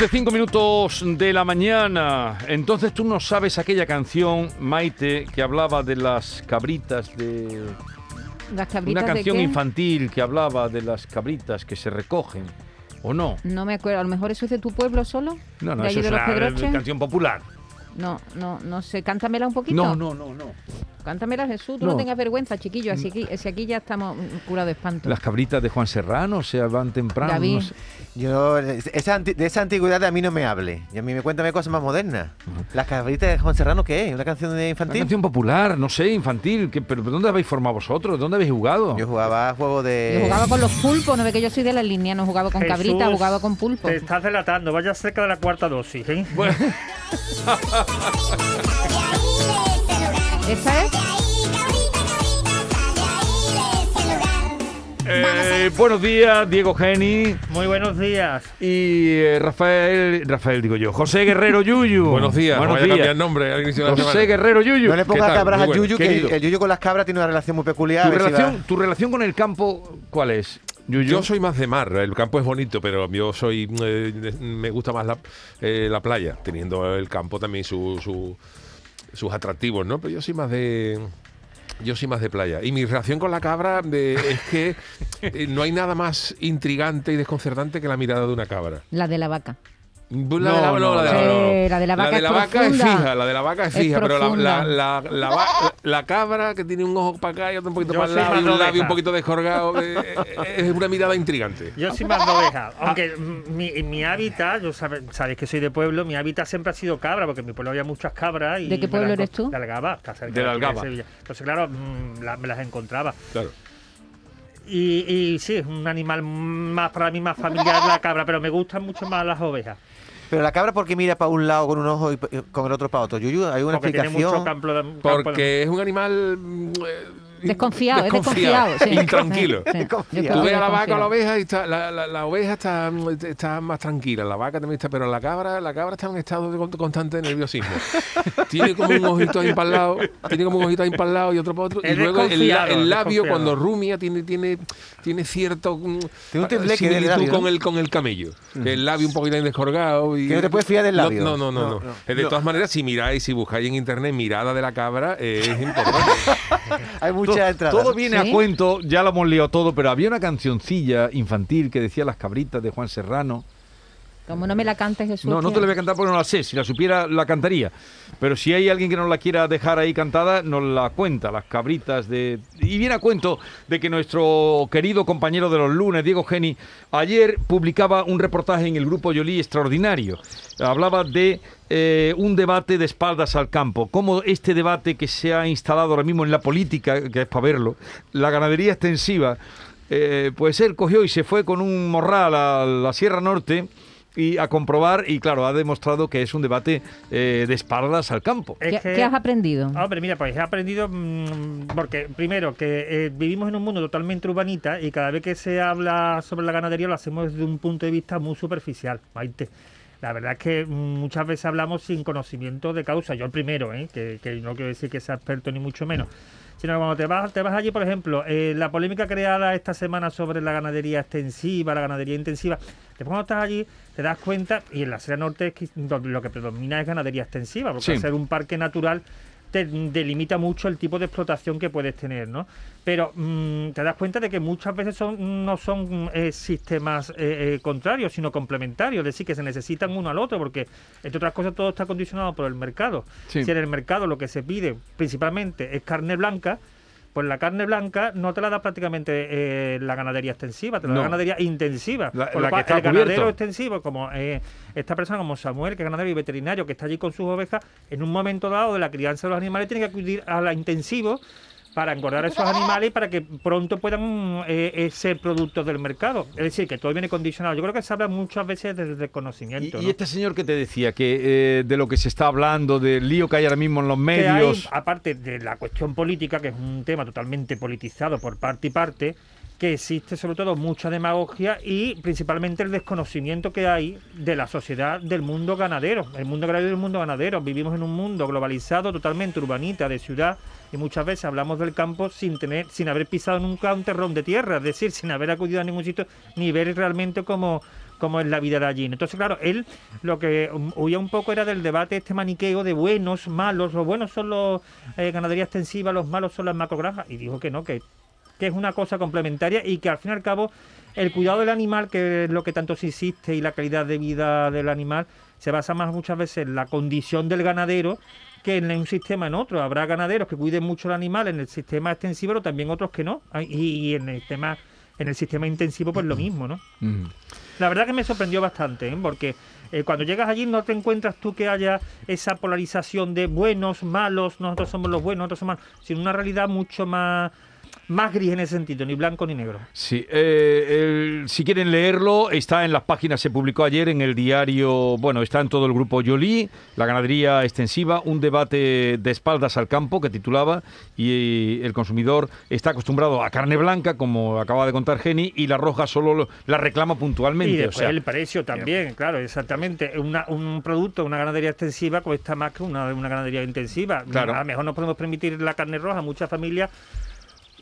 Once, cinco minutos de la mañana. Entonces tú no sabes aquella canción, Maite, que hablaba de las cabritas de... ¿Las cabritas Una de canción qué? infantil que hablaba de las cabritas que se recogen, ¿o no? No me acuerdo. A lo mejor eso es de tu pueblo solo. No, no, ¿De eso es de una canción popular. No, no, no sé. Cántamela un poquito. No, no, no, no. Cántamela, Jesús. Tú no, No. tengas vergüenza, chiquillo. Así aquí, si aquí ya estamos mm, curados de espanto. Las cabritas de Juan Serrano se van temprano. David. no sé. Yo, esa anti- de esa antigüedad a mí no me hable. Y a mí me cuéntame cosas más modernas. Las cabritas de Juan Serrano, ¿qué es? ¿Una canción de Una infantil? canción popular, no sé, infantil. ¿qué- ¿Pero dónde habéis formado vosotros? ¿Dónde habéis jugado? Yo jugaba a juego de... Yo jugaba con los pulpos, no ve que yo soy de la línea, no jugaba con Jesús, cabrita, jugaba con pulpos. Te estás delatando, vaya cerca de la cuarta dosis, ¿eh? Bueno, ¿Esta es? eh, buenos días, Diego Geni. Muy buenos días. Y eh, Rafael, Rafael digo yo, José Guerrero Yuyu. Buenos días, Buenos a días. cambiar nombre al inicio de la José semana. Guerrero Yuyu. No le pongas cabras a bueno. Yuyu, que Querido. el Yuyu con las cabras tiene una relación muy peculiar. ¿Tu relación, ¿Tu relación con el campo cuál es, Yuyu? Yo soy más de mar, el campo es bonito, pero yo soy eh, de- me gusta más la, eh, la playa, teniendo el campo también su- su- sus atractivos, ¿no? Pero yo soy más de yo soy más de playa. Y mi relación con la cabra de- es que eh, no hay nada más intrigante y desconcertante que la mirada de una cabra. La de la vaca. La No, de la, no, no, la de la, Eh, la de la vaca es vaca es fija, la de la vaca es Es fija, pero la, profunda. la, la, la va- la cabra que tiene un ojo para acá y otro un poquito Yo para el lado y un labio un poquito descolgado, eh, eh, es una mirada intrigante. Yo soy más de oveja, aunque mi, mi hábitat, yo sabe- sabéis que soy de pueblo, mi hábitat siempre ha sido cabra, porque en mi pueblo había muchas cabras. Y ¿De qué pueblo eres tú? De Algaba, De la Algaba. Sevilla. Entonces, claro, la- me las encontraba. Claro. Y, y sí, es un animal más para mí más familiar la cabra, pero me gustan mucho más las ovejas. Pero la cabra, ¿por qué mira para un lado con un ojo y con el otro para otro? Yuyu, ¿hay una Porque tiene mucho explicación? campo de, campo de- Porque es un animal mm, eh, Desconfiado, es desconfiado. sí. intranquilo. Sí, sí. Desconfiado. Tú ves a la vaca o desconfiado. la oveja y está, la, la- la oveja está, mm, está más tranquila, la vaca también está, pero la cabra, la cabra está en un estado de con- constante nerviosismo. tiene como un ojito ahí para el lado, tiene como un ojito ahí para el lado y otro para otro. Es y luego el, desconfiado, el labio desconfiado. cuando rumia tiene, tiene, tiene cierto mm, Tiene un similitud labio, con ¿no? el con el camello. El labio un poquito ahí descorgado y Que no te puedes fiar del labio. No, no, no, no. No, no. Eh, De No. todas maneras, si miráis, si buscáis en internet mirada de la cabra, eh, es importante. Hay To- Todo viene ¿Sí? a cuento, ya lo hemos liado todo, pero había una cancioncilla infantil que decía Las cabritas de Juan Serrano. Como no me la cantes, Jesús. No, no te la voy a cantar porque no la sé. Si la supiera, la cantaría. Pero si hay alguien que nos la quiera dejar ahí cantada, nos la cuenta, las cabritas de... Y viene a cuento de que nuestro querido compañero de los lunes, Diego Geni, ayer publicaba un reportaje en el grupo Yolí extraordinario. Hablaba de eh, un debate de espaldas al campo. Cómo este debate que se ha instalado ahora mismo en la política, que es para verlo, la ganadería extensiva, eh, pues él cogió y se fue con un morral a la Sierra Norte y a comprobar y claro ha demostrado que es un debate eh, de espaldas al campo Es ¿Qué, que- qué has aprendido? Ah, Hombre, mira, pues he aprendido mm, porque primero que eh, vivimos en un mundo totalmente urbanita y cada vez que se habla sobre la ganadería lo hacemos desde un punto de vista muy superficial, Maite. La verdad es que mm, muchas veces hablamos sin conocimiento de causa. Yo el primero, ¿eh? que, que no quiero decir que sea experto ni mucho menos. Sino que cuando te vas, te vas allí, por ejemplo, eh, la polémica creada esta semana sobre la ganadería extensiva, la ganadería intensiva, después cuando estás allí te das cuenta, y en la Sierra Norte es que donde lo que predomina es ganadería extensiva, porque Sí. al ser un parque natural te delimita mucho el tipo de explotación que puedes tener, ¿no? Pero mm, te das cuenta de que muchas veces son, no son eh, sistemas eh, eh, contrarios, sino complementarios, es decir, que se necesitan uno al otro, porque, entre otras cosas, todo está condicionado por el mercado. Sí. Si en el mercado lo que se pide principalmente es carne blanca, pues la carne blanca no te la da prácticamente eh, la ganadería extensiva, te la No. da ganadería intensiva. La- Con la lo que cual, está el ganadero extensivo, como eh, esta persona, como Samuel, que es ganadero y veterinario, que está allí con sus ovejas, en un momento dado de la crianza de los animales tiene que acudir a la intensivo para engordar a esos animales y para que pronto puedan eh, eh, ser productos del mercado. Es decir, que todo viene condicionado. Yo creo que se habla muchas veces desde el Y, desconocimiento. y este señor que te decía, que eh, de lo que se está hablando, del lío que hay ahora mismo en los que hay, medios. aparte de la cuestión política, que es un tema totalmente politizado por parte y parte, que existe sobre todo mucha demagogia y principalmente el desconocimiento que hay de la sociedad del mundo ganadero. El mundo ganadero y el mundo ganadero. Vivimos en un mundo globalizado, totalmente urbanita, de ciudad, y muchas veces hablamos del campo sin tener, sin haber pisado nunca un terrón de tierra, es decir, sin haber acudido a ningún sitio, ni ver realmente cómo cómo es la vida de allí. Entonces, claro, él lo que huía un poco era del debate este maniqueo de buenos, malos, los buenos son los eh, ganadería extensiva, los malos son las macrogranjas, y dijo que no, que, que es una cosa complementaria y que al fin y al cabo el cuidado del animal, que es lo que tanto se insiste, y la calidad de vida del animal, se basa más muchas veces en la condición del ganadero que en un sistema en otro. Habrá ganaderos que cuiden mucho el animal en el sistema extensivo, pero también otros que no. Y en el tema en el sistema intensivo pues lo mismo, ¿no? Mm. La verdad que me sorprendió bastante, ¿eh? porque eh, cuando llegas allí no te encuentras tú que haya esa polarización de buenos, malos, nosotros somos los buenos, nosotros somos malos, sino una realidad mucho más, más gris en ese sentido, ni blanco ni negro. Sí, eh, el- si quieren leerlo, está en las páginas, se publicó ayer en el diario, bueno, está en todo el grupo Yoli, la ganadería extensiva, un debate de espaldas al campo que titulaba, y el consumidor está acostumbrado a carne blanca, como acaba de contar Geni, y la roja solo lo- la reclama puntualmente. Y o después sea, el precio también, claro, exactamente. Una- un producto, una ganadería extensiva cuesta más que una, una ganadería intensiva. Claro. A lo mejor no podemos permitir la carne roja, muchas familias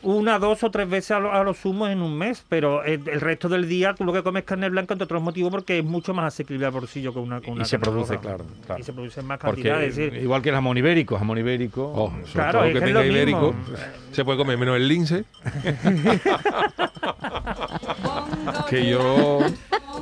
una, dos o tres veces a lo, a lo sumo en un mes, pero el, el resto del día tú lo que comes carne blanca entre otros motivos porque es mucho más asequible al bolsillo que una, que una y se produce, roja. claro, claro. Y se produce en más porque cantidad, es decir, igual que el jamón ibérico, jamón ibérico. Oh, sobre Claro, todo es que que es tenga lo ibérico. mismo. Se puede comer menos el lince. que yo.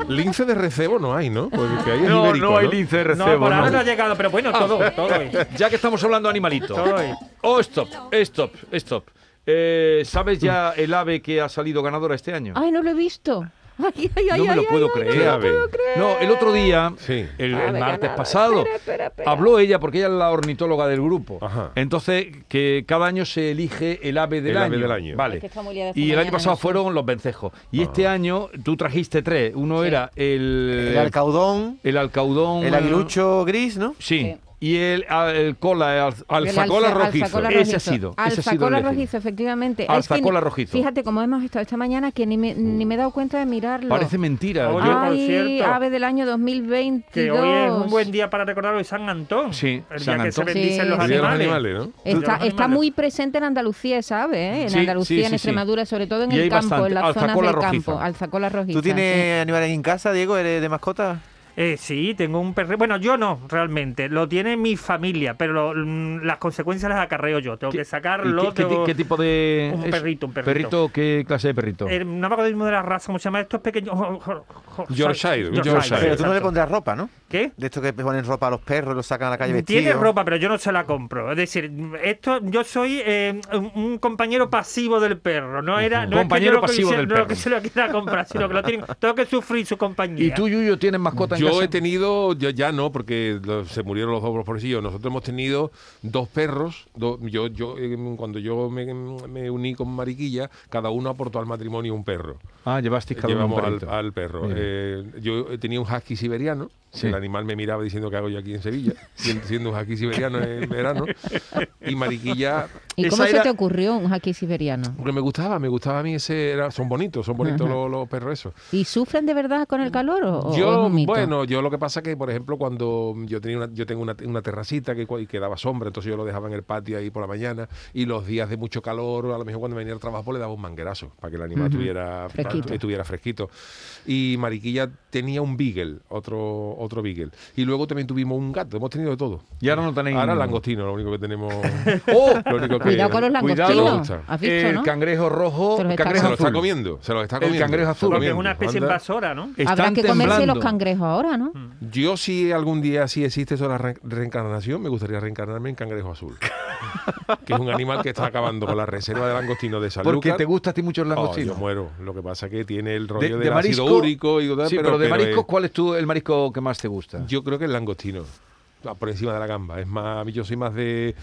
Lince de recebo no hay, ¿no? Porque hay no, ibérico, no hay ¿no? lince de no, recebo. por ahora no. no ha llegado, pero bueno, todo, todo. Ya que estamos hablando de animalitos. Todo. Oh, stop, stop, stop. Eh, ¿Sabes ya el ave que ha salido ganadora este año? Ay, no lo he visto. Ay, ay, ay, no me lo puedo ay, creer. ¿Qué ave? No, el otro día, Sí. el, martes pasado, Espera, espera, espera. habló ella, porque ella es la ornitóloga del grupo. Ajá. Entonces, que cada año se elige el ave del El año. ave del año. Vale. Es que Y el año pasado fueron los vencejos. Y este año tú trajiste tres. Uno Sí. era el, El alcaudón, el alcaudón. el aguilucho gris, ¿no? Sí. Sí. Y el, a- el cola, el Alzacola alza- rojizo. alzacola Ese ha rojizo. sido, ese ha sido elegido. rojizo, efectivamente. Es que Alzacola ni- rojizo. Fíjate cómo hemos estado esta mañana que ni me, ni me he dado cuenta de mirarlo. Parece mentira. Oye, Ay, cierto, ave del año 2022. Que hoy es un buen día para recordar hoy San Antón. Sí, el San día que se Antón. bendicen Sí, los de los animales. animales, ¿no? Está, los está animales. muy presente en Andalucía, ¿sabes? ¿eh? En Sí, Andalucía, sí, en. Extremadura, sobre todo en Y el campo, bastante. en las zonas Alzacola del rojiza. campo. Alzacola rojiza. ¿Tú tienes animales en casa, Diego? ¿Eres de mascota? Eh, sí, tengo un perro. Bueno, yo no, realmente. Lo tiene mi familia, pero lo- mm, las consecuencias las acarreo yo. Tengo ¿Qué- que ¿Y sacarlo. qué, qué ti- tengo- qué tipo de...? Un es? perrito, un perrito. ¿Qué clase de perrito? Eh, no me acuerdo mismo de la raza, ¿cómo se llama? Estos pequeños. Yorkshire, un Yorkshire. Pero tú no le pondrás ropa, ¿no? ¿Qué? De estos que ponen ropa a los perros, los sacan a la calle vestidos. Tiene ropa, pero yo no se la compro. Es decir, esto yo soy eh, un, compañero pasivo del perro. No era no Compañero es que yo lo pasivo del no perro. que se lo quiera comprar, sino que lo tienen, tengo que sufrir su compañía. ¿Y tú, Yuyo, tienes mascota en Yo casa? he tenido, yo ya no, porque lo- se murieron los dos pobrecillos. Nosotros hemos tenido dos perros. do- yo, yo eh, cuando yo me, me uní con Mariquilla, cada uno aportó al matrimonio un perro. Ah, llevasteis cada uno un Llevamos al, perro. Eh, yo tenía un husky siberiano. Sí. El animal me miraba diciendo que hago yo aquí en Sevilla, siendo, husky siberiano en verano. Y Mariquilla, ¿Y cómo Esa se era- te ocurrió un haki siberiano? porque me gustaba, me gustaba a mí ese, era, son bonitos, son bonitos los, los perros esos. ¿Y sufren de verdad con el calor o, o es Yo, un mito? bueno, yo lo que pasa que, por ejemplo, cuando yo tenía una, yo tengo una, una terracita que, que daba sombra, entonces yo lo dejaba en el patio ahí por la mañana y los días de mucho calor, a lo mejor cuando venía al trabajo, pues le daba un manguerazo para que el animal estuviera Fresquito. estuviera fresquito. Y Mariquilla tenía un beagle, otro otro beagle. Y luego también tuvimos un gato, hemos tenido de todo. Y ahora no tenéis Ahora ninguno. langostino, lo único que tenemos. ¡Oh! lo único que- Cuidado con los langostinos. ¿Has visto, el no? cangrejo rojo, Se los está cangrejo Se lo está comiendo, se lo está El comiendo. cangrejo se lo azul. Porque es una especie Anda. invasora, ¿no? Habrá que comerse temblando. los cangrejos ahora, ¿no? Yo si algún día sí existe eso de la re- reencarnación, me gustaría reencarnarme en cangrejo azul. que es un animal que está acabando con la reserva de langostino de Sanlúcar. Porque te gusta a ti mucho el Oh, langostino. yo muero. Lo que pasa es que tiene el de, rollo de del ácido marisco, úrico y tal, sí, pero, de mariscos, es- ¿cuál es tú el marisco que más te gusta? yo creo que el langostino. Por encima de la gamba. Es más, a mí yo soy más de,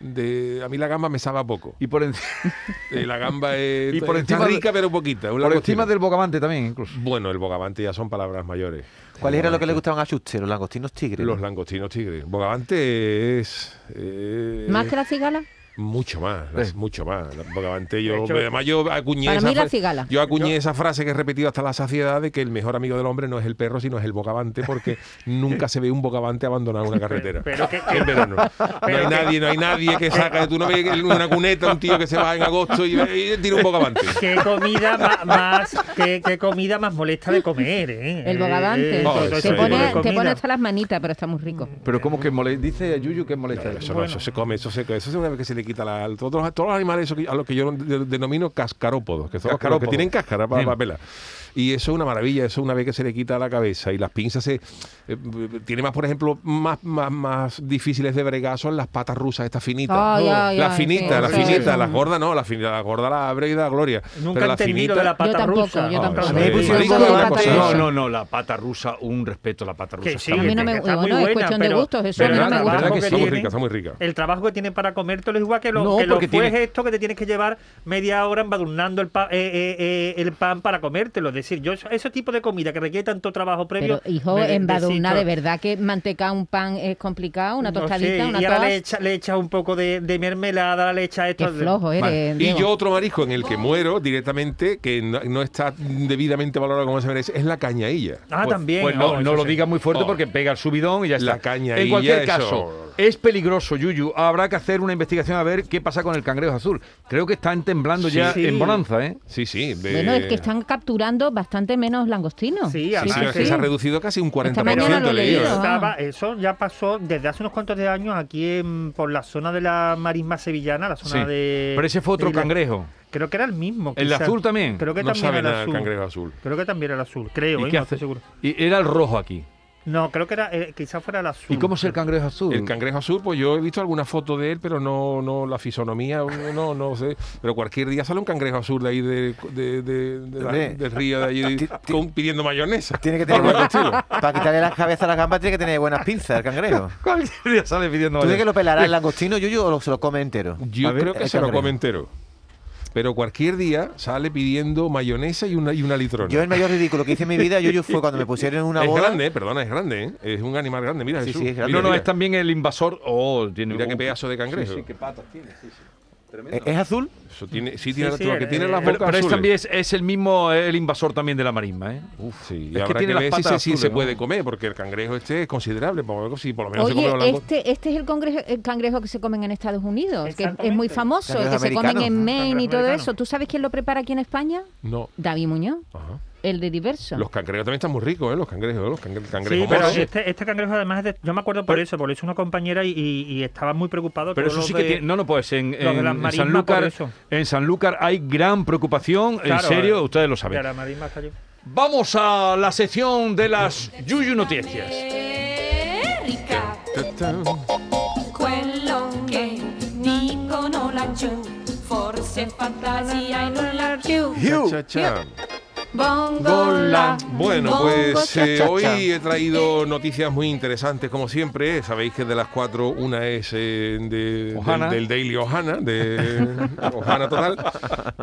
de a mí la gamba me sabe a poco. Y por, en- Eh, la gamba es, Y por está encima de- rica pero poquita. por encima del bogavante también, incluso. bueno, el bogavante ya son palabras mayores. ¿Cuál era lo que le gustaban a Schuster? Los langostinos tigres. Los langostinos tigres. Bogavante es eh, ¿Más que la cigala? Mucho más, las- mucho más. Bogavante, yo, hecho, además yo acuñé, para esa, mí la fra- cigala. yo acuñé esa frase que he repetido hasta la saciedad de que el mejor amigo del hombre no es el perro, sino es el bogavante, porque nunca se ve un bogavante abandonar una carretera. Pero que- en verano. No hay que- nadie, no hay nadie que saca, tú no ves en una cuneta un tío que se va en agosto y, y tira un bogavante. Qué comida más, qué, qué comida más molesta de comer, ¿eh? El bogavante. Eh, no, ese te, es pone, te comida. pone hasta las manitas, pero está muy rico. Pero como que molesta, dice Yuyu que molesta. Eso, no, eso se come, eso se eso es una vez que se le quita la, todos, los, todos los animales a los que yo de- denomino cascarópodos, que son que- los que Cascarópodos. tienen cáscara para, Bien. pelar. Y eso es una maravilla, eso una vez que se le quita la cabeza y las pinzas se eh, tiene más, por ejemplo, más, más, más difíciles de bregar son las patas rusas, estas finitas. Ay, ay, las ay, finitas, sí, las sí, finitas, sí. las gordas no, las finitas, las gordas las abre y da gloria. Nunca he las entendido la pata Yo tampoco, rusa. yo Ah, tampoco. la pata rusa. No, no, no, la pata rusa, un respeto a la pata rusa. A mí no me- está bueno, es buena, cuestión de gustos, eso pero a mí no me gusta. está muy rica, está muy rica. El trabajo que tiene para comértelo es igual que lo, No, que lo porque fue tiene- esto que te tienes que llevar media hora embadurnando el, pa- eh, eh, eh, el pan para comértelo. Es decir, yo ese tipo de comida que requiere tanto trabajo previo. Pero, hijo, embadurnar, desisto. de verdad que mantecar un pan es complicado, una No tostadita, sé, una y ahora le toast. echa, le echa un poco de, de mermelada, le echa esto. Qué flojo eres, Vale. Y yo otro marisco en el que muero directamente, que no, no está debidamente valorado como se merece, es la cañailla. Ah, Pues- también. Pues no, oh, no lo sí. digas muy fuerte Oh. porque pega el subidón y ya está. La caña En cualquier caso, eso. Es peligroso, Yuyu. Habrá que hacer una investigación a ver qué pasa con el cangrejo azul. Creo que están temblando Sí, ya sí. en Bonanza, ¿eh? Sí, sí. de- Bueno, es que están capturando bastante menos langostinos. Sí, Sí, además sí, es que sí. se ha reducido casi un 40%. mañana lo he he leído. leído. Estaba- eso ya pasó desde hace unos cuantos de años aquí en- por la zona de la marisma sevillana, la zona Sí. de. Pero ese fue otro cangrejo. Creo que era el mismo. ¿El azul también? Creo que No también era el azul. cangrejo azul. Creo que también era el azul, creo, ¿Y ¿eh? qué no hace? estoy seguro. Y era el rojo aquí. No, creo que era, eh, quizás fuera el azul. ¿Y cómo es el cangrejo azul? El cangrejo azul, pues yo he visto alguna foto de él, pero no, no la fisonomía, no, no sé. Pero cualquier día sale un cangrejo azul de ahí de, de, de- de la- Hombre. del río de allí con- pidiendo mayonesa. Tiene que tener estilo. Para quitarle las cabezas a las gambas tiene que tener buenas pinzas el cangrejo. Cualquier día sale pidiendo ¿Tú de que lo pelará el langostino, Yuyu, o lo- se lo come entero? Yo creo que se lo come entero. Pero cualquier día sale pidiendo mayonesa y una, y una litrona. Yo el mayor ridículo que hice en mi vida, Yuyu, fue cuando me pusieron en una es boda. grande, eh, perdona, es grande. ¿eh? Es un animal grande. Mira, Sí, Jesús, sí, es grande. mira, No, no, mira. es también el invasor. Oh, tiene Mira qué pedazo de cangrejo. Sí, sí, qué patas tiene. Sí, sí. Tremendo. ¿Es azul? Eso tiene, sí, tiene, sí, lo que eh, tiene las eh, bocas Pero, pero es también es, es el mismo, el invasor también de la marisma, ¿eh? Uf, sí. Es que tiene que, las si, patas se- si se azules, puede ¿no? comer, porque el cangrejo este es considerable. por- Si por lo menos se come los Oye, este, este es el, cangrejo, el cangrejo que se comen en Estados Unidos, que es muy famoso, el que se comen en Maine y todo americano. eso. ¿Tú sabes quién lo prepara aquí en España? No. David Muñoz, Ajá. El de Diverso. Los cangrejos también están muy ricos, ¿eh? Los cangrejos, los cangre- Sí, cangrejos pero moros. este, este cangrejo además es de- yo me acuerdo por eso, porque es una compañera y, estaba muy preocupado. Pero eso sí que de- tiene. No, no, pues en, los de en- en marismas, Sanlúcar, en Sanlúcar hay gran preocupación. en serio, eh, ustedes lo saben. la. Vamos a la sección de las Yuyu Noticias. Bongola, Bueno, pues eh, hoy he traído noticias muy interesantes, como siempre. Sabéis que de las cuatro, una es eh, de, Ohana. del, del Daily Ohana, de Ohana total.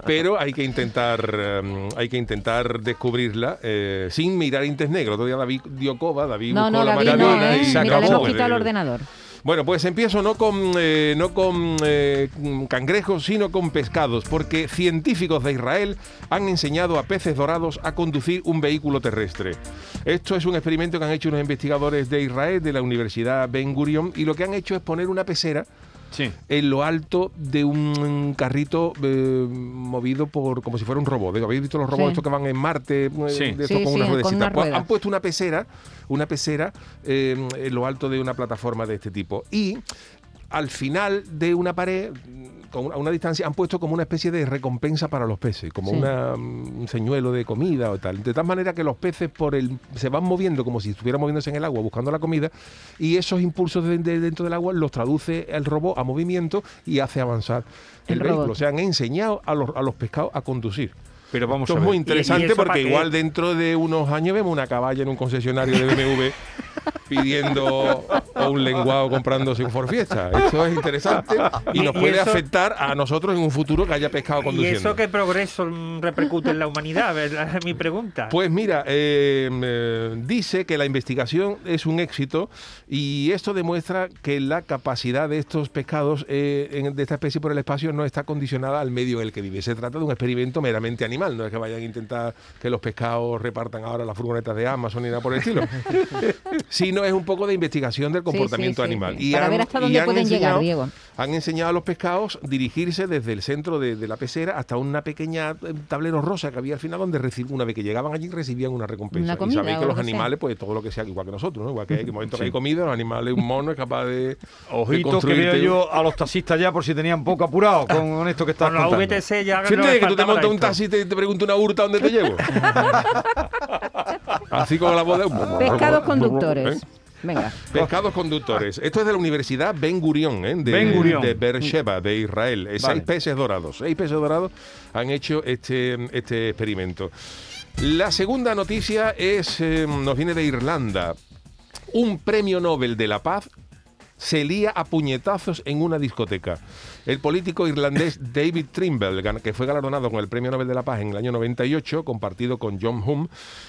Pero hay que intentar, eh, hay que intentar descubrirla eh, sin mirar Intes Negro. Otro día David dio coba, David no, buscó no, la David no, ¿eh? y se Mira, le acabó. hemos quitado el ordenador. Bueno, pues empiezo no con, eh, no con eh, cangrejos, sino con pescados, porque científicos de Israel han enseñado a peces dorados a conducir un vehículo terrestre. Esto es un experimento que han hecho unos investigadores de Israel, de la Universidad Ben Gurion, y lo que han hecho es poner una pecera Sí. en lo alto de un carrito eh, movido por como si fuera un robot. ¿Habéis visto los robots Sí. estos que van en Marte? Sí. de estos Sí, con sí, unas con ruedecitas? unas Pues ruedas. han puesto una pecera, una pecera eh, en lo alto de una plataforma de este tipo. Y al final de una pared, con- a una distancia, han puesto como una especie de recompensa para los peces, como Sí. una, mm, un señuelo de comida o tal. De tal manera que los peces por el, se van moviendo como si estuvieran moviéndose en el agua buscando la comida y esos impulsos de, de dentro del agua los traduce el robot a movimiento y hace avanzar el, El vehículo. robot. O sea, han enseñado a los, a los pescados a conducir. Pero vamos Esto a es ver. muy ¿Y- y interesante porque igual dentro de unos años vemos una caballa en un concesionario de BMW pidiendo o un lenguado comprándose un Ford Fiesta. Eso es interesante y Y- nos y puede eso- afectar a nosotros en un futuro que haya pescado ¿Y conduciendo. eso qué progreso repercute en la humanidad? ¿verdad? Es mi pregunta. Pues mira, eh, eh, dice que la investigación es un éxito y esto demuestra que la capacidad de estos pescados eh, en- de esta especie por el espacio no está condicionada al medio en el que vive. Se trata de un experimento meramente animal, no es que vayan a intentar que los pescados repartan ahora las furgonetas de Amazon ni nada por el estilo, sino es un poco de investigación del Sí, sí, comportamiento sí, animal. sí. Para ver hasta dónde han pueden llegar, Diego. Han enseñado a los pescados dirigirse desde el centro de, de la pecera hasta una pequeña eh, tablero rosa que había al final donde reci- una vez que llegaban allí recibían una recompensa. Una y comida sabéis o que lo los que sea. animales, pues todo lo que sea, igual que nosotros, ¿no? Igual que hay que momento que hay comida, los animales, un mono es capaz de. de Ojitos que veo yo a los taxistas ya por si tenían poco apurado con esto que estás Con la. VTC ya Fíjate que tú te montas un taxi y te, te pregunta una hurta dónde te llevo. Así con la voz de. Pescados conductores. ¿Eh? Venga. Pescados conductores. Esto es de la Universidad Ben Gurion, ¿eh? de, Ben Gurion. de Beersheba, de Israel. Eh, Vale. Seis peces dorados. Seis peces dorados han hecho este, este experimento. La segunda noticia es, eh, nos viene de Irlanda. Un premio Nobel de la Paz se lía a puñetazos en una discoteca. El político irlandés David Trimble, que fue galardonado con el Premio Nobel de la Paz en el año 98, compartido con John Hume,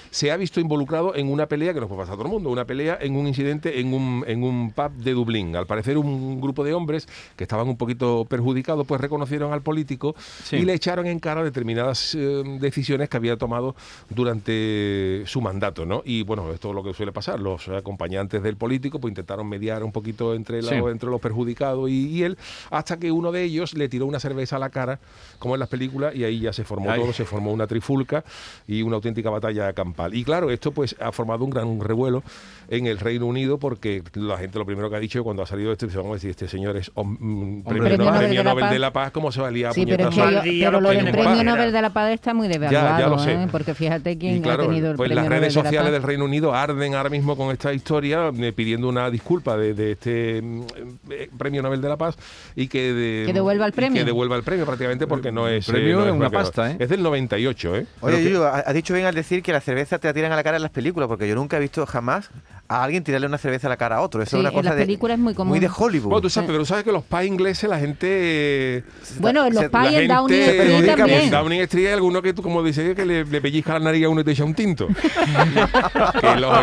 se ha visto involucrado en una pelea que nos puede pasar a todo el mundo, una pelea en un incidente en un, en un pub de Dublín. Al parecer un grupo de hombres que estaban un poquito perjudicados, pues reconocieron al político Sí. y le echaron en cara determinadas eh, decisiones que había tomado durante su mandato, ¿no? Y bueno, esto es lo que suele pasar. Los acompañantes del político pues intentaron mediar un poquito entre, la- Sí. entre los perjudicados y, y él, hasta que uno de ellos le tiró una cerveza a la cara, como en las películas, y ahí ya se formó Ay. todo, se formó una trifulca y una auténtica batalla campal. Y claro, esto pues ha formado un gran revuelo en el Reino Unido porque la gente lo primero que ha dicho cuando ha salido esto, dice, vamos a decir, este señor es mm, premio, Premio Nobel, premio de la Nobel Paz. de la Paz, ¿cómo se valía a Sí, pero, es que yo- pero lo del premio. Nobel de la Paz está muy devaluado, Ya, ya lo sé. ¿eh? porque fíjate quién claro, ha tenido el pues premio las redes Nobel de la sociales Paz. del Reino Unido arden ahora mismo con esta historia, eh, pidiendo una disculpa de, de este eh, premio Nobel de la Paz y que, de- Que devuelva el premio. Que devuelva el premio prácticamente porque no es. premio no es una pasta, ¿eh? Es del 98, ¿eh? Oye, Yuyu, ha- has dicho bien al decir que la cerveza te la tiran a la cara en las películas, porque yo nunca he visto jamás a alguien tirarle una cerveza a la cara a otro. Eso Sí, es una en cosa las de, películas es muy común. Muy de Hollywood. Bueno, tú sabes, pero tú sabes que los pais ingleses, la gente. Bueno, en los pais la en Downing Street también. En Downing Street hay alguno que tú, como dices, que le, le pellizca la nariz a uno y te echa un tinto. que, los-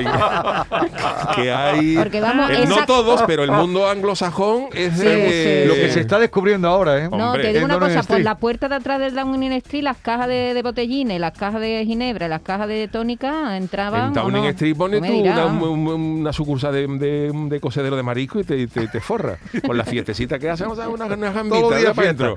que hay. Porque vamos, eh, esa- No todos, pero el mundo anglosajón es Sí, de. sí, Lo que se está descubriendo ahora, ¿eh? No, Hombre, te digo una Downing cosa, por la puerta de atrás del Downing Street, las cajas de, de botellines, las cajas de ginebra, las cajas de tónica entraban. En ¿o Downing no? Street Tú me tú una, un- una sucursal de, de, de cocedero de marisco y te, te, te forra. Con la fiestecita que sea, una, una gambita Todos los días fiesta.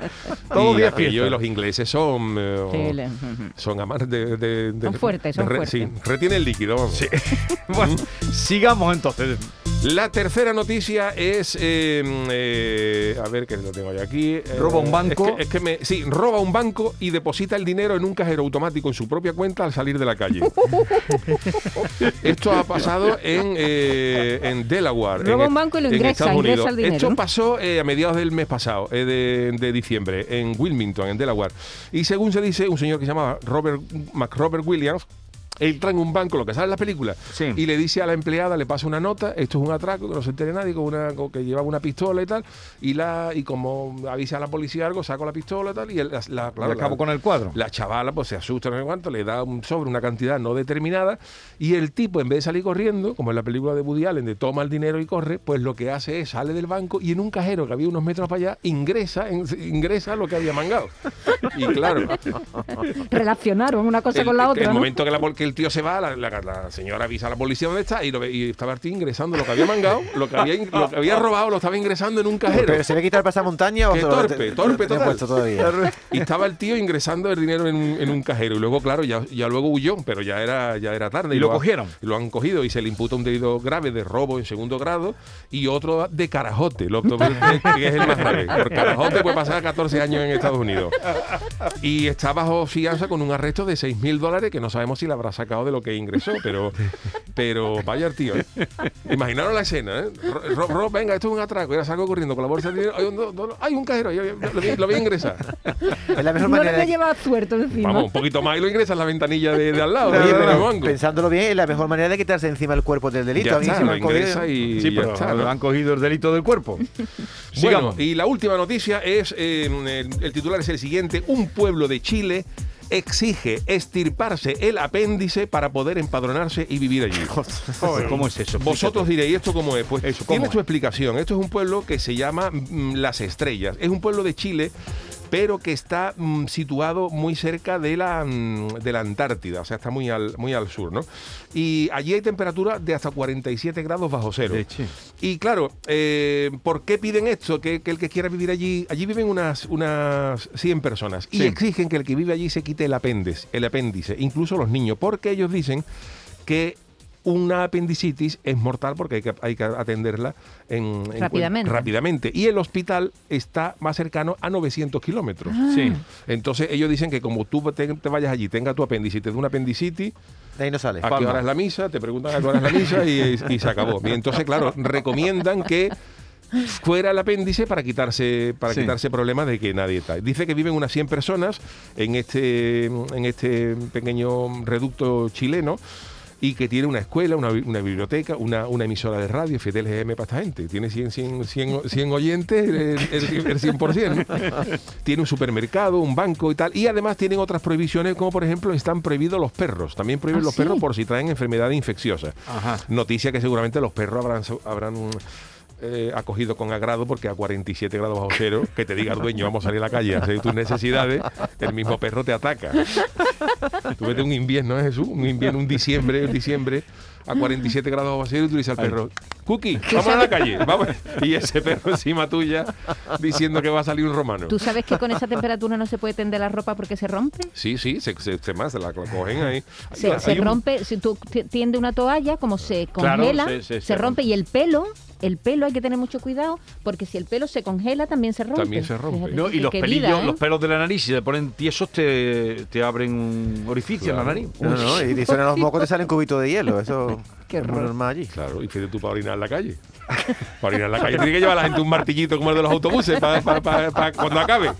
Todos días aquello, fiesta. y los ingleses son. eh, Sí, son amantes de, de- de- Son fuertes, son fuertes. Sí, retiene el líquido. vamos. Bueno, sigamos entonces. La tercera noticia es, eh, eh, a ver que lo tengo yo aquí. eh, Roba un banco. Es que, es que me, sí, roba un banco y deposita el dinero en un cajero automático en su propia cuenta al salir de la calle. Esto ha pasado en, eh, en Delaware. Roba en un banco y lo en ingresa, Estados ingresa Unidos. el dinero. Esto pasó eh, a mediados del mes pasado, eh, de, de diciembre, en Wilmington, en Delaware. Y según se dice, un señor que se llama Robert McRobert Williams. Él trae en un banco, lo que sale en la película, Sí. y le dice a la empleada, le pasa una nota, esto es un atraco, que no se entere nadie, con una, con que llevaba una pistola y tal, y la y como avisa a la policía algo, saco la pistola y tal, y él- la, la- claro, Y acabo la- con el cuadro. la chavala pues se asusta, no sé cuánto, le da un sobre, una cantidad no determinada, y el tipo, en vez de salir corriendo, como en la película de Woody Allen, de toma el dinero y corre, pues lo que hace es sale del banco y en un cajero que había unos metros para allá, ingresa, en- ingresa lo que había mangado. Y claro, Relacionaron una cosa el, con la el otra. ¿no? momento que, la que el tío se va, la, la- la señora avisa a la policía dónde está y, lo ve- y estaba el tío ingresando lo que había mangado, lo que había, lo que había robado, lo estaba ingresando en un cajero. ¿Pero se le quita el pasamontaña o Qué torpe, te- torpe te- te todavía? Y estaba el tío ingresando el dinero en un, en un cajero. Y luego, claro, ya, ya luego huyó, pero ya era, ya era tarde. ¿Y lo ha- cogieron? y lo han cogido y se le imputa un delito grave de robo en segundo grado y otro de carajote, lo, que es el más grave. Por carajote puede pasar 14 años en Estados Unidos. Y está bajo fianza con un arresto de 6 mil dólares que no sabemos si le habrá sacado de lo que ingresó, pero, pero vaya el tío. ¿eh? Imaginaros la escena, ¿eh? Ro- Rob, Rob, venga, esto es un atraco. Ahora salgo corriendo con la bolsa de dinero. Hay un, no, no, hay un cajero, yo- lo, voy- lo voy a ingresar. Es la mejor No le manera a de... llevar suerte encima. Vamos, un poquito más y lo ingresas en la ventanilla de, de al lado. Oye, de- del pero banco. pensándolo bien, es la mejor manera de quitarse encima el cuerpo del delito. Ya A mí está, se lo han cogido- ingresa y Sí, pero está, ¿no? han cogido el delito del cuerpo. Bueno, Sigamos. y la última noticia es, eh, el, el titular es el siguiente, un pueblo de Chile exige estirparse el apéndice para poder empadronarse y vivir allí. ¿Cómo es eso? Vosotros diréis, ¿esto cómo es? Pues Eso, ¿cómo tiene es? su explicación. Esto es un pueblo que se llama mm, Las Estrellas. Es un pueblo de Chile, pero que está mm, situado muy cerca de la, mm, de la Antártida, o sea, está muy al, muy al sur, ¿no? Y allí hay temperatura de hasta 47 grados bajo cero. Y claro, eh, ¿por qué piden esto? Que, que el que quiera vivir allí, allí viven unas, unas 100 personas y exigen que el que vive allí se quite el apéndice, el apéndice, incluso los niños, porque ellos dicen que una apendicitis es mortal porque hay que, hay que atenderla en, en- Rápidamente. rápidamente. Y el hospital está más cercano a 900 kilómetros. Sí. Entonces ellos dicen que como tú te, te vayas allí, tenga tu apéndice, te dé una apendicitis, De ahí no sale. ¿A qué hora es la misa? Te preguntan a qué hora es la misa y, y se acabó. Y entonces, claro, recomiendan que fuera el apéndice para quitarse para Sí. quitarse problemas de que nadie está. Dice que viven unas 100 personas en este en este pequeño reducto chileno y que tiene una escuela, una, una biblioteca, una, una emisora de radio, Fidel GM para esta gente. Tiene 100, 100, 100, 100 oyentes, el, el- el 100%. ¿no? Tiene un supermercado, un banco y tal. Y además tienen otras prohibiciones, como por ejemplo están prohibidos los perros. También prohíben ¿Ah, los sí? perros por si traen enfermedades infecciosas. Ajá. Noticia que seguramente los perros habrán, habrán eh, acogido con agrado porque a 47 grados bajo cero, que te diga el dueño, vamos a salir a la calle a hacer tus necesidades, el mismo perro te ataca. Tú vete un invierno, ¿eh, Jesús? Un invierno, un diciembre, un diciembre, a 47 grados bajo cero y tú dices al perro, Cookie, vamos a la calle, vamos. Y ese perro encima tuya diciendo que va a salir un romano. ¿Tú sabes que con esa temperatura no se puede tender la ropa porque se rompe? Sí, sí, se, se, se más, se la cogen ahí. Se, Hay- se hay un- rompe, si tú ti- tiendes una toalla, como se Claro, congela, se- se, se- se rompe y el pelo, el pelo hay que tener mucho cuidado porque si el pelo se congela también se rompe. También se rompe. Fíjate No, y los pelillos, vida, ¿eh? los pelos de la nariz, si te ponen tiesos, te, te abren un orificio en la nariz. No, no, y suenan los mocos, te salen cubitos de hielo. Eso Qué horror. normal allí. Claro, y fíjate tú para orinar en la calle. Para orinar en la calle. Tiene que llevar a la gente un martillito como el de los autobuses para cuando acabe.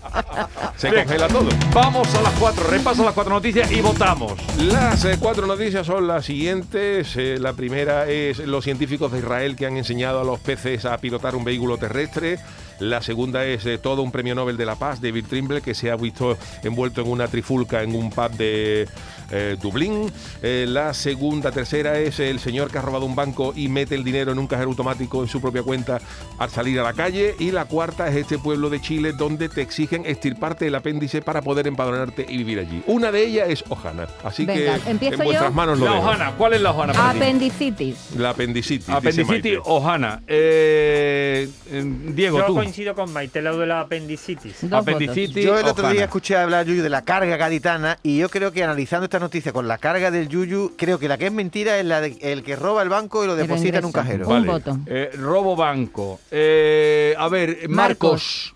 Se Bien. congela todo. Vamos a las cuatro, repaso las cuatro noticias y votamos. Las eh, cuatro noticias son las siguientes. Eh, la primera es los científicos de Israel que han enseñado a los peces a pilotar un vehículo terrestre. La segunda es eh, todo un premio Nobel de la Paz, David Trimble, que se ha visto envuelto en una trifulca en un pub de eh, Dublín. Eh, la segunda, tercera es el señor que ha robado un banco y mete el dinero en un cajero automático en su propia cuenta al salir a la calle. Y la cuarta es este pueblo de Chile donde te exigen estirparte el apéndice para poder empadronarte y vivir allí. Una de ellas es Ojana. Así Venga, que ¿empiezo en vuestras yo? manos lo La dejo. hojana, ¿cuál es la para ti? Apendicitis. La apendicitis. Apendicitis, hojana. Eh, eh, Diego, Yo tú. coincido con Maite, lo de la apendicitis. Dos Apendicitis, Yo el otro día escuché hablar Yuyu de la carga gaditana y yo creo que analizando esta noticia con la carga del Yuyu, creo que la que es mentira es la de el que roba el banco y lo deposita en un cajero. Un Vale. voto. Eh, robo banco. Eh, a ver, Marcos.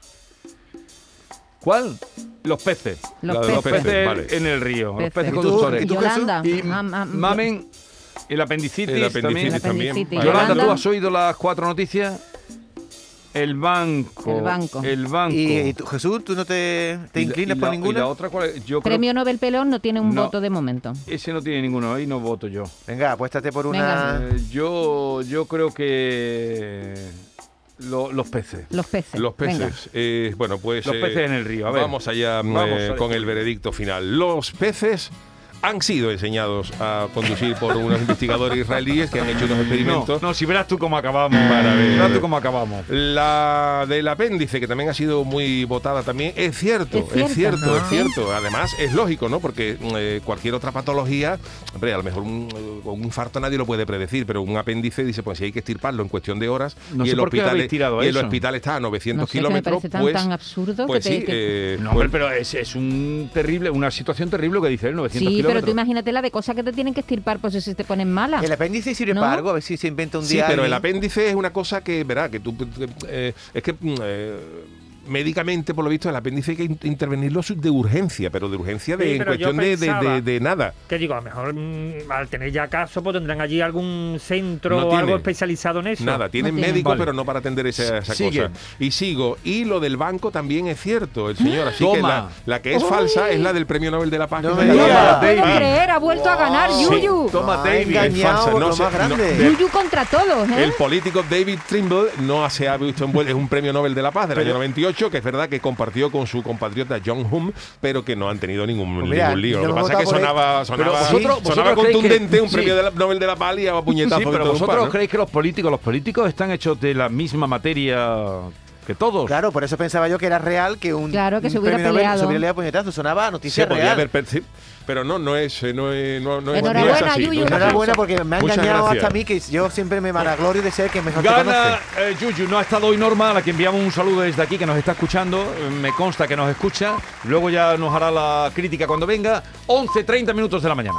¿Cuál? Los peces. Los los peces. peces. vale. en el río. Los Peces. peces ¿Y tú? conductores. ¿Y tú. Y mamen el apendicitis, El apendicitis también. Yolanda. ¿tú has oído las cuatro noticias? El banco. El banco. El banco. Y, y tú, Jesús, ¿tú no te, te la- inclinas y por la- ninguna? ¿Y la otra cuál es? Yo creo Premio Nobel Pelón no tiene un No. voto de momento. ese no tiene ninguno, ahí no voto yo. Venga, apuéstate por Venga. una... Eh, yo, yo creo que lo- los peces. Los peces. Los peces. Eh, bueno, pues. Los eh, peces en el río. A ver. Vamos allá Vamos eh, a ver. con el veredicto final. Los peces han sido enseñados a conducir por unos investigadores israelíes que han hecho unos No, experimentos. no, si verás tú cómo acabamos. Para ver. Verás tú cómo acabamos. La del apéndice, que también ha sido muy votada también, es cierto, Es es cierto, es ¿no? cierto. Además, es lógico, ¿no? Porque eh, cualquier otra patología, hombre, a lo mejor un, eh, un infarto nadie lo puede predecir, pero un apéndice dice, pues si hay que estirparlo en cuestión de horas No y, el hospital, tirado y el hospital está a 900 No sé, que me kilómetros, parece tan, pues, tan absurdo pues que te- sí, que- eh, No, pues- hombre, pero es, es un terrible, una situación terrible que dice él, 900 Sí, pero tú imagínate la de cosas que te tienen que estirpar, pues si te ponen mala. El apéndice sirve ¿No? para algo, a ver si se inventa un Sí, día. pero el apéndice es una cosa que, verá, que tú... eh, es que... mm, eh, médicamente, por lo visto, el apéndice hay que in- intervenirlo de urgencia, pero de urgencia de, Sí, en cuestión de, de- pensaba- de- de nada. Que digo, a lo mejor mm, al tener ya caso, pues tendrán allí algún centro No o algo especializado en eso. Nada, tienen No médicos, Vale. pero no para atender esa, cosa. Y sigo. Y lo del banco también es cierto, el señor. Así que la, la que es falsa es la del Premio Nobel de la Paz. No me. No lo puedo creer, ha vuelto a ganar Sí. Yuyu. Toma, Ah, David. engañado falsa, no más grande. Yuyu contra todos, ¿eh? El político David Trimble no se ha visto envuelto, es un premio Nobel de la Paz del año 98, que es verdad que compartió con su compatriota John Hume, pero que no han tenido ningún, Pues mira, ningún lío. Lo que pasa es que sonaba, vosotros- sonaba vosotros creéis que- contundente un sí. premio de la- Nobel de la Paz y a puñetazo creéis que los políticos, los políticos están hechos de la misma materia que todos. Claro, por eso pensaba yo que era real que un, Claro, que un se hubiera premio Nobel peleado. se hubiera a puñetazo. Sonaba noticia podía real. haber per- sí, pero no, no es, eh, no es, no, no es- no es Enhorabuena, así, no Yuyu. es así. Enhorabuena porque me ha Muchas engañado gracias. hasta a mí que yo siempre me vanaglorio de ser que mejor te Gana conoce. eh, Yuyu, no ha estado hoy Norma, a la que enviamos un saludo desde aquí, que nos está escuchando. Eh, Me consta que nos escucha. Luego ya nos hará la crítica cuando venga. 11.30 minutos de la mañana.